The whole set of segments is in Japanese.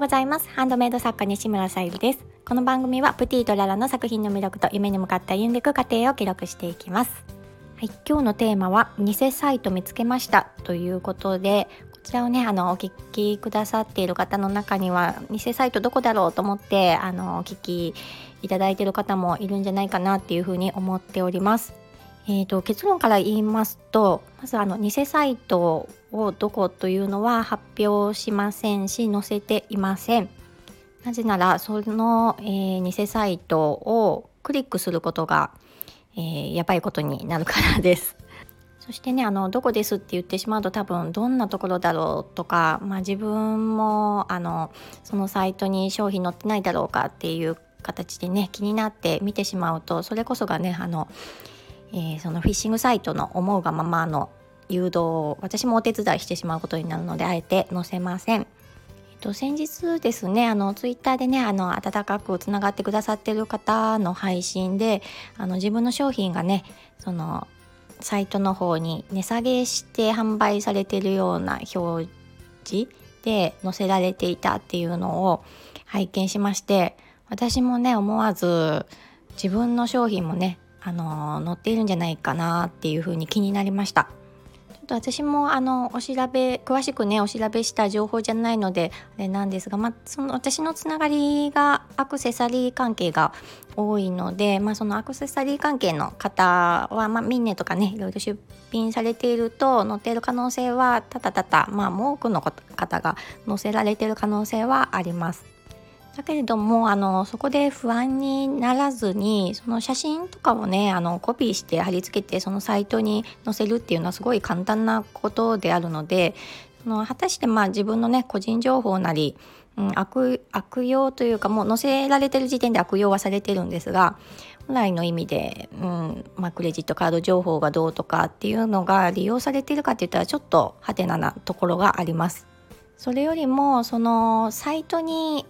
うございます。ハンドメイド作家西村さゆりです。この番組はプティとララの作品の魅力と夢に向かった歩んでいく過程を記録していきます。はい、今日のテーマは偽サイト見つけましたということでこちらをねあのお聞きくださっている方の中には偽サイトどこだろうと思ってあのお聞きいただいている方もいるんじゃないかなっていうふうに思っております。えーと、結論から言いますとまずあの偽サイトをどこというのは発表しませんし載せていません。なぜならその、えー、偽サイトをクリックすることが、えー、やばいことになるからです。そしてねあのどこですって言ってしまうと多分どんなところだろうとか、まあ、自分もあのそのサイトに商品載ってないだろうかっていう形でね気になって見てしまうとそれこそがねあのえー、そのフィッシングサイトの思うがままの誘導を私もお手伝いしてしまうことになるのであえて載せません。えっと、先日ですねあのツイッターでねあの温かくつながってくださってる方の配信であの自分の商品がねそのサイトの方に値下げして販売されてるような表示で載せられていたっていうのを拝見しまして私もね思わず自分の商品もねあの載っているんじゃないかなっていうふうに気になりました。ちょっと私もあのお調べ詳しくねお調べした情報じゃないのであれなんですが、まあ、その私のつながりがアクセサリー関係が多いので、まあ、そのアクセサリー関係の方は、まあ、ミンネとかねいろいろ出品されていると載っている可能性はたたたた、まあ、多くの方が載せられている可能性はあります。だけれどもあのそこで不安にならずにその写真とかをねあのコピーして貼り付けてそのサイトに載せるっていうのはすごい簡単なことであるのでその果たしてまあ自分のね個人情報なり、うん、悪悪用というかもう載せられてる時点で悪用はされてるんですが本来の意味で、うんまあ、クレジットカード情報がどうとかっていうのが利用されてるかって言ったらちょっとハテナなところがあります。それよりもそのサイトに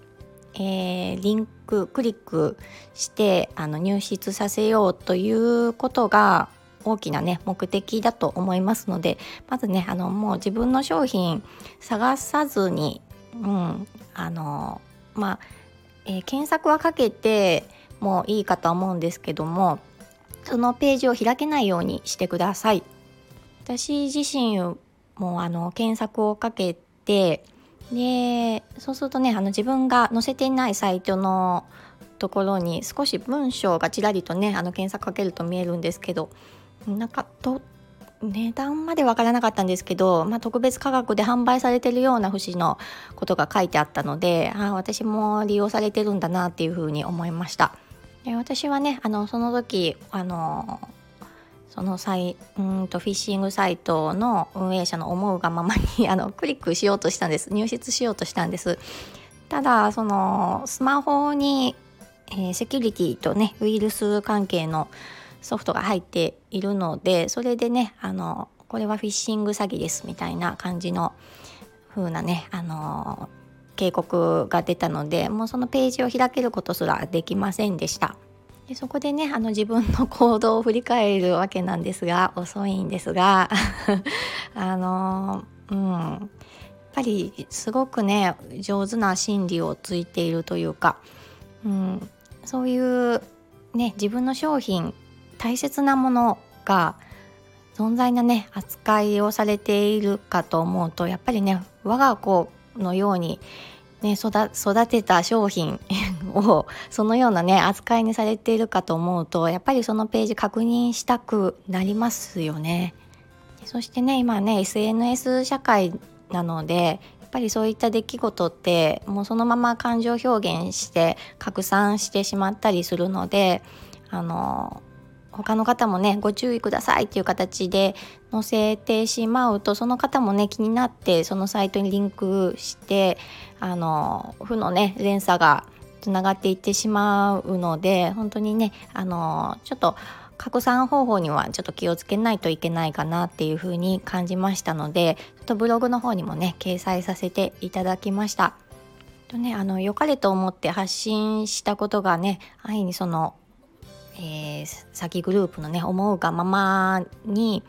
えー、リンククリックしてあの入室させようということが大きなね目的だと思いますのでまずねあのもう自分の商品探さずに、うん、あのまあ、えー、検索はかけてもいいかと思うんですけどもそのページを開けないようにしてください。私自身もあの検索をかけてでそうするとねあの自分が載せていないサイトのところに少し文章がちらりとねあの検索かけると見えるんですけどなんかと値段まで分からなかったんですけど、まあ、特別価格で販売されてるような節のことが書いてあったのであ私も利用されてるんだなっていうふうに思いました。で私はねあのその時あのそのサイうんとフィッシングサイトの運営者の思うがままに あのクリックしようとしたんです入室しようとしたんですただそのスマホに、えー、セキュリティとねウイルス関係のソフトが入っているのでそれでねあのこれはフィッシング詐欺ですみたいな感じの風なねあの警告が出たのでもうそのページを開けることすらできませんでした。でそこでねあの自分の 行動を振り返るわけなんですが遅いんですが あのうんやっぱりすごくね上手な心理をついているというか、うん、そういうね自分の商品大切なものが存在なね扱いをされているかと思うとやっぱりね我が子のようにね、育てた商品をそのようなね扱いにされているかと思うとやっぱりそのページ確認したくなりますよね。そしてね今ね SNS 社会なのでやっぱりそういった出来事ってもうそのまま感情表現して拡散してしまったりするのであの他の方もねご注意くださいっていう形で載せてしまうとその方もね気になってそのサイトにリンクしてあの負のね連鎖がつながっていってしまうので本当にねあのちょっと拡散方法にはちょっと気をつけないといけないかなっていうふうに感じましたのでちょっとブログの方にもね掲載させていただきました。とねあの良かれと思って発信したことがね安易にそのえー、詐欺グループのね思うがままに、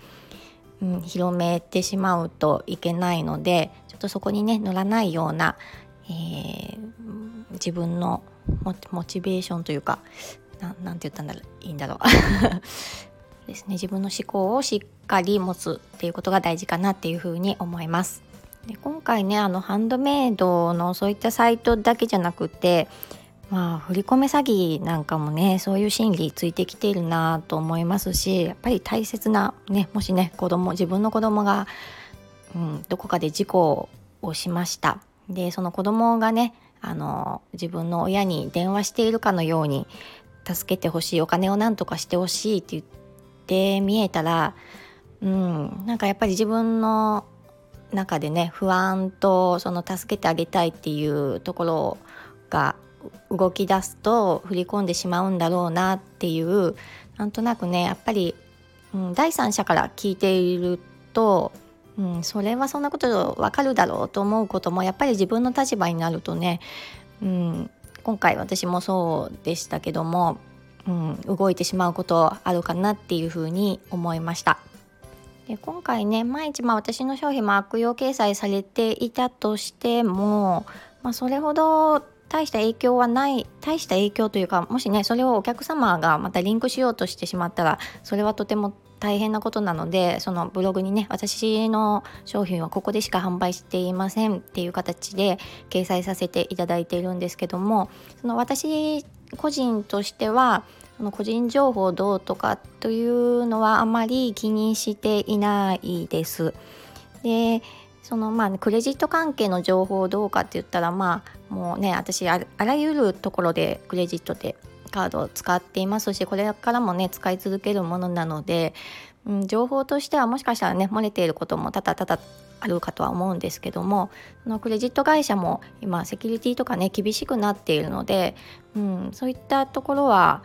うん、広めてしまうといけないのでちょっとそこにね乗らないような、ええー、自分のモチベーションというかなんて言ったんだろういいんだろう。ですね。自分の思考をしっかり持つっていうことが大事かなっていうふうに思います。で今回ねあのハンドメイドのそういったサイトだけじゃなくてまあ振り込め詐欺なんかもねそういう心理ついてきているなと思いますしやっぱり大切なねもしね子供自分の子供が、うん、どこかで事故をしました。でその子供がねあの自分の親に電話しているかのように助けてほしいお金を何とかしてほしいって言って見えたらうんなんかやっぱり自分の中でね不安とその助けてあげたいっていうところが動き出すと振り込んでしまうんだろうなっていうなんとなくねやっぱり、うん、第三者から聞いていると、うん、それはそんなことわかるだろうと思うこともやっぱり自分の立場になるとね、うん、今回私もそうでしたけども、うん、動いてしまうことあるかなっていうふうに思いました。で今回ね毎日まあ私の商品も悪用掲載されていたとしても、まあ、それほど大した影響はない大した影響というかもしねそれをお客様がまたリンクしようとしてしまったらそれはとても大変なことなのでそのブログにね私の商品はここでしか販売していませんっていう形で掲載させていただいているんですけどもその私個人としてはその個人情報どうとかというのはあまり気にしていないです。でそのまあクレジット関係の情報どうかって言ったらまあもうね私あらゆるところでクレジットでカードを使っていますしこれからもね使い続けるものなので、うん、情報としてはもしかしたらね漏れていることも多々多々あるかとは思うんですけどものクレジット会社も今セキュリティとかね厳しくなっているので、うん、そういったところは、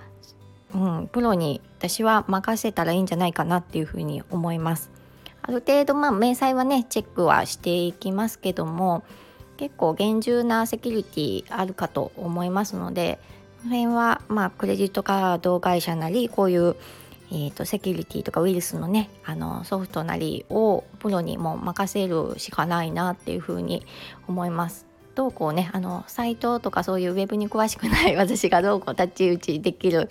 うん、プロに私は任せたらいいんじゃないかなっていうふうに思います。ある程度まあ明細はねチェックはしていきますけども結構厳重なセキュリティあるかと思いますのでの辺はまあクレジットカード会社なりこういう、えーと、セキュリティとかウイルスのねあのソフトなりをプロにも任せるしかないなっていうふうに思います。どうこうねあのサイトとかそういうウェブに詳しくない 私がどうこう太刀打ちできる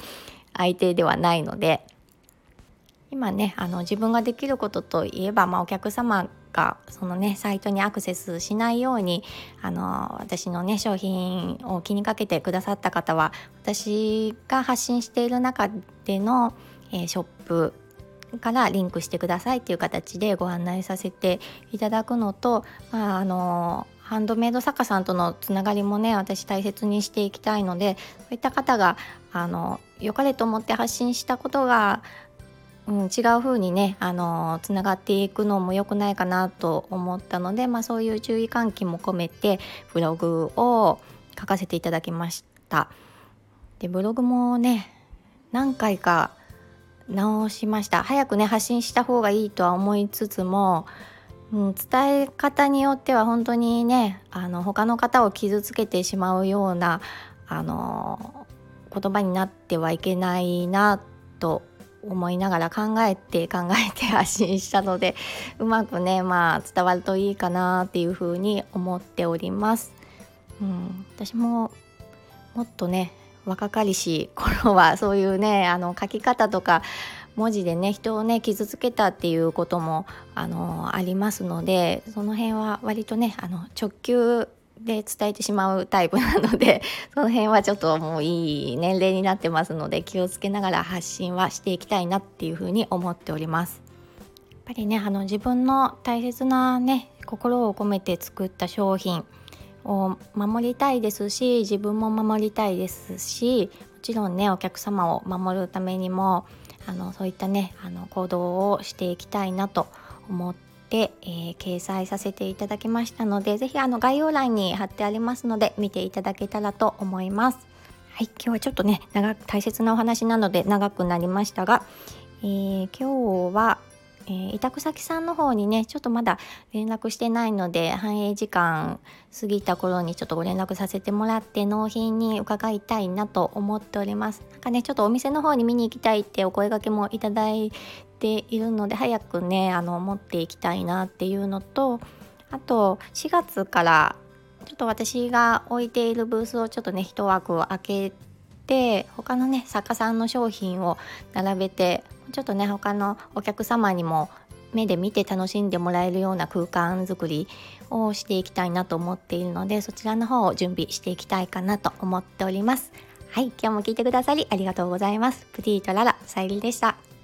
相手ではないので今ねあの自分ができることといえば、まあ、お客様がそのねサイトにアクセスしないようにあの私のね商品を気にかけてくださった方は私が発信している中での、えー、ショップからリンクしてくださいっていう形でご案内させていただくのと、まあ、あのハンドメイド作家さんとのつながりもね私大切にしていきたいのでそういった方があの良かれと思って発信したことがうん、違う風にねあのつながっていくのも良くないかなと思ったので、まあ、そういう注意喚起も込めてブログを書かせていただきました。でブログもね何回か直しました。早くね発信した方がいいとは思いつつも、うん、伝え方によっては本当にねあの他の方を傷つけてしまうようなあの言葉になってはいけないなと思いながら考えて考えて発信したのでうまくね まあ伝わるといいかなっていうふうに思っております。うん、私ももっとね若かりし頃は そういうねあの書き方とか文字でね人をね傷つけたっていうこともあのありますのでその辺は割とねあの直球で伝えてしまうタイプなので その辺はちょっともういい年齢になってますので気をつけながら発信はしていきたいなっていうふうに思っております。やっぱりねあの自分の大切なね心を込めて作った商品を守りたいですし自分も守りたいですしもちろんねお客様を守るためにもあのそういったねあの行動をしていきたいなと思ってで、えー、掲載させていただきましたので是非あの概要欄に貼ってありますので見ていただけたらと思います。はい、今日はちょっとね長大切なお話なので長くなりましたが、えー、今日はえー、委託先さんの方にねちょっとまだ連絡してないので反映時間過ぎた頃にちょっとご連絡させてもらって納品に伺いたいなと思っております。なんかねちょっとお店の方に見に行きたいってお声がけもいただいているので早くねあの持っていきたいなっていうのとあと4月からちょっと私が置いているブースをちょっとね一枠を開けて他のね作家さんの商品を並べてちょっとね他のお客様にも目で見て楽しんでもらえるような空間づくりをしていきたいなと思っているのでそちらの方を準備していきたいかなと思っております。はい今日も聞いてくださりありがとうございます。プティとララさゆりでした。